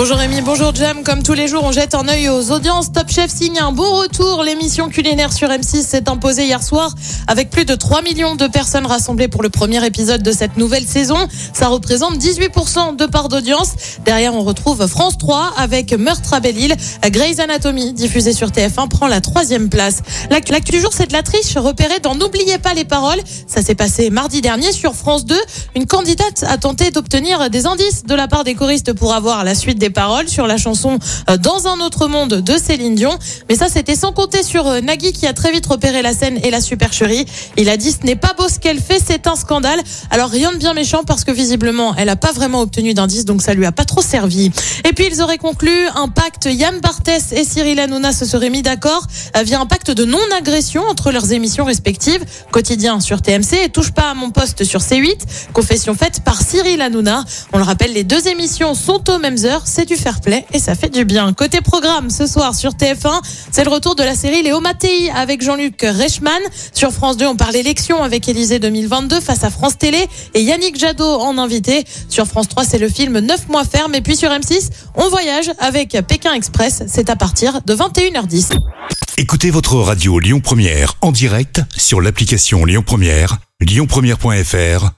Bonjour Rémi, bonjour Jam. Comme tous les jours, on jette un œil aux audiences. Top Chef signe un bon retour. L'émission culinaire sur M6 s'est imposée hier soir avec plus de 3 millions de personnes rassemblées pour le premier épisode de cette nouvelle saison. Ça représente 18% de part d'audience. Derrière, on retrouve France 3 avec Meurtre à Belle-Île. Grey's Anatomy, diffusée sur TF1, prend la troisième place. L'actu du jour, c'est de la triche repérée dans N'oubliez pas les paroles. Ça s'est passé mardi dernier sur France 2. Une candidate a tenté d'obtenir des indices de la part des choristes pour avoir la suite des paroles sur la chanson euh, Dans un autre monde de Céline Dion. Mais ça, c'était sans compter sur euh, Nagui qui a très vite repéré la scène et la supercherie. Il a dit ce n'est pas beau ce qu'elle fait, c'est un scandale. Alors rien de bien méchant parce que visiblement, elle a pas vraiment obtenu d'indices, donc ça lui a pas trop servi. Et puis ils auraient conclu un pacte. Yann Barthès et Cyril Hanouna se seraient mis d'accord euh, via un pacte de non-agression entre leurs émissions respectives. Quotidien sur TMC et touche pas à mon poste sur C8. Confession faite par Cyril Hanouna. On le rappelle, les deux émissions sont aux mêmes heures. C'est du fair play et ça fait du bien. Côté programme, ce soir sur TF1, c'est le retour de la série Léo Mattei avec Jean-Luc Reichmann. Sur France 2, on parle élection avec Élysée 2022 face à France Télé et Yannick Jadot en invité. Sur France 3, c'est le film 9 mois ferme. Et puis sur M6, on voyage avec Pékin Express. C'est à partir de 21h10. Écoutez votre radio Lyon Première en direct sur l'application Lyon Première, lyonpremière.fr